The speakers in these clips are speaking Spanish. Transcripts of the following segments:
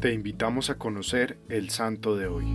Te invitamos a conocer el santo de hoy.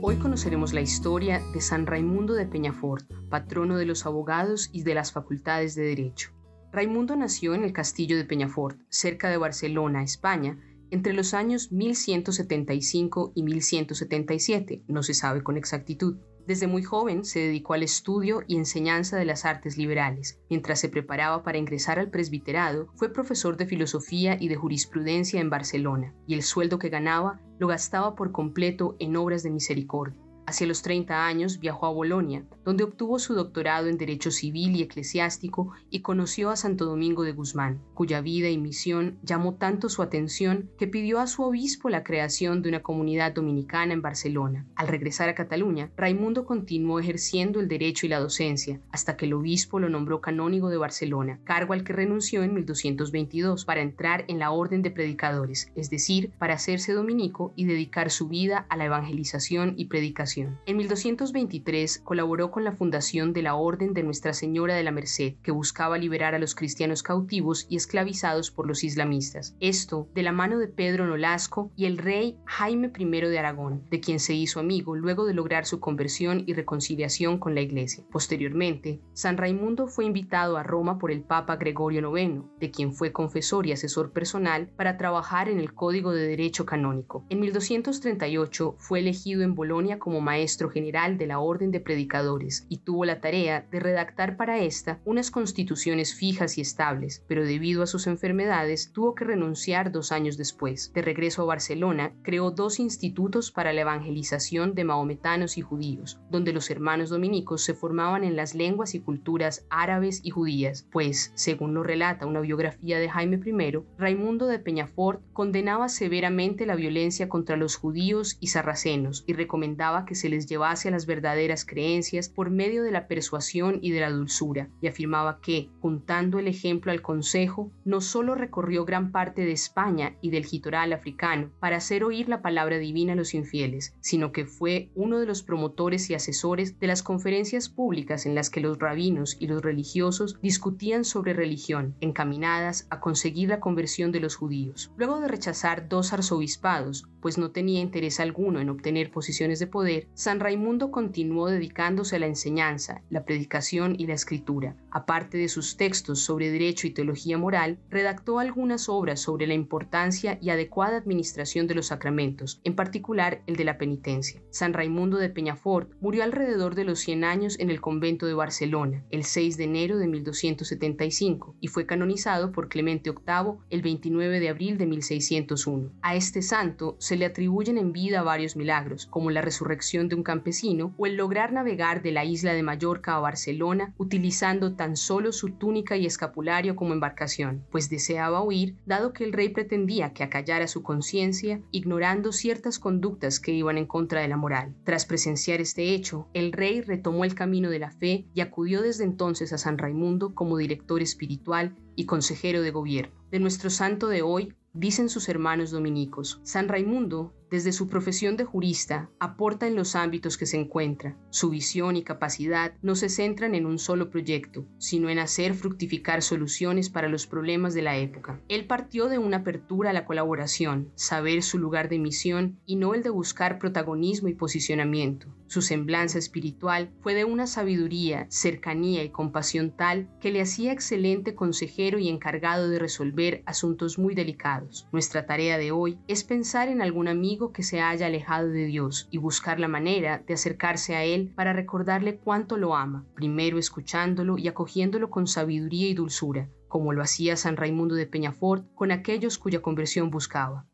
Hoy conoceremos la historia de San Raimundo de Peñafort, patrono de los abogados y de las facultades de Derecho. Raimundo nació en el castillo de Peñafort, cerca de Barcelona, España, entre los años 1175 y 1177, no se sabe con exactitud. Desde muy joven se dedicó al estudio y enseñanza de las artes liberales. Mientras se preparaba para ingresar al presbiterado, fue profesor de filosofía y de jurisprudencia en Barcelona, y el sueldo que ganaba lo gastaba por completo en obras de misericordia. Hacia los 30 años viajó a Bolonia, donde obtuvo su doctorado en Derecho Civil y Eclesiástico y conoció a Santo Domingo de Guzmán, cuya vida y misión llamó tanto su atención que pidió a su obispo la creación de una comunidad dominicana en Barcelona. Al regresar a Cataluña, Raimundo continuó ejerciendo el derecho y la docencia, hasta que el obispo lo nombró canónigo de Barcelona, cargo al que renunció en 1222 para entrar en la orden de predicadores, es decir, para hacerse dominico y dedicar su vida a la evangelización y predicación en 1223 colaboró con la fundación de la Orden de Nuestra Señora de la Merced, que buscaba liberar a los cristianos cautivos y esclavizados por los islamistas. Esto de la mano de Pedro Nolasco y el rey Jaime I de Aragón, de quien se hizo amigo luego de lograr su conversión y reconciliación con la Iglesia. Posteriormente, San Raimundo fue invitado a Roma por el Papa Gregorio IX, de quien fue confesor y asesor personal para trabajar en el Código de Derecho Canónico. En 1238 fue elegido en Bolonia como maestro general de la Orden de Predicadores y tuvo la tarea de redactar para esta unas constituciones fijas y estables, pero debido a sus enfermedades tuvo que renunciar dos años después. De regreso a Barcelona, creó dos institutos para la evangelización de maometanos y judíos, donde los hermanos dominicos se formaban en las lenguas y culturas árabes y judías, pues, según lo relata una biografía de Jaime I, Raimundo de Peñafort condenaba severamente la violencia contra los judíos y sarracenos y recomendaba que se les llevase a las verdaderas creencias por medio de la persuasión y de la dulzura, y afirmaba que, juntando el ejemplo al consejo, no solo recorrió gran parte de España y del jitoral africano para hacer oír la palabra divina a los infieles, sino que fue uno de los promotores y asesores de las conferencias públicas en las que los rabinos y los religiosos discutían sobre religión, encaminadas a conseguir la conversión de los judíos. Luego de rechazar dos arzobispados, pues no tenía interés alguno en obtener posiciones de poder, San Raimundo continuó dedicándose a la enseñanza, la predicación y la escritura. Aparte de sus textos sobre derecho y teología moral, redactó algunas obras sobre la importancia y adecuada administración de los sacramentos, en particular el de la penitencia. San Raimundo de Peñafort murió alrededor de los 100 años en el convento de Barcelona, el 6 de enero de 1275, y fue canonizado por Clemente VIII el 29 de abril de 1601. A este santo se le atribuyen en vida varios milagros, como la resurrección de un campesino o el lograr navegar de la isla de Mallorca a Barcelona utilizando tan solo su túnica y escapulario como embarcación, pues deseaba huir dado que el rey pretendía que acallara su conciencia ignorando ciertas conductas que iban en contra de la moral. Tras presenciar este hecho, el rey retomó el camino de la fe y acudió desde entonces a San Raimundo como director espiritual y consejero de gobierno. De nuestro santo de hoy, dicen sus hermanos dominicos, San Raimundo desde su profesión de jurista, aporta en los ámbitos que se encuentra. Su visión y capacidad no se centran en un solo proyecto, sino en hacer fructificar soluciones para los problemas de la época. Él partió de una apertura a la colaboración, saber su lugar de misión y no el de buscar protagonismo y posicionamiento. Su semblanza espiritual fue de una sabiduría, cercanía y compasión tal que le hacía excelente consejero y encargado de resolver asuntos muy delicados. Nuestra tarea de hoy es pensar en algún que se haya alejado de Dios y buscar la manera de acercarse a Él para recordarle cuánto lo ama, primero escuchándolo y acogiéndolo con sabiduría y dulzura, como lo hacía San Raimundo de Peñafort con aquellos cuya conversión buscaba.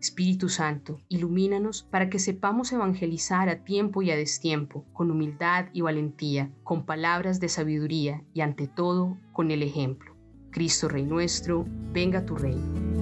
Espíritu Santo, ilumínanos para que sepamos evangelizar a tiempo y a destiempo, con humildad y valentía, con palabras de sabiduría y ante todo con el ejemplo. Cristo Rey nuestro, venga tu reino.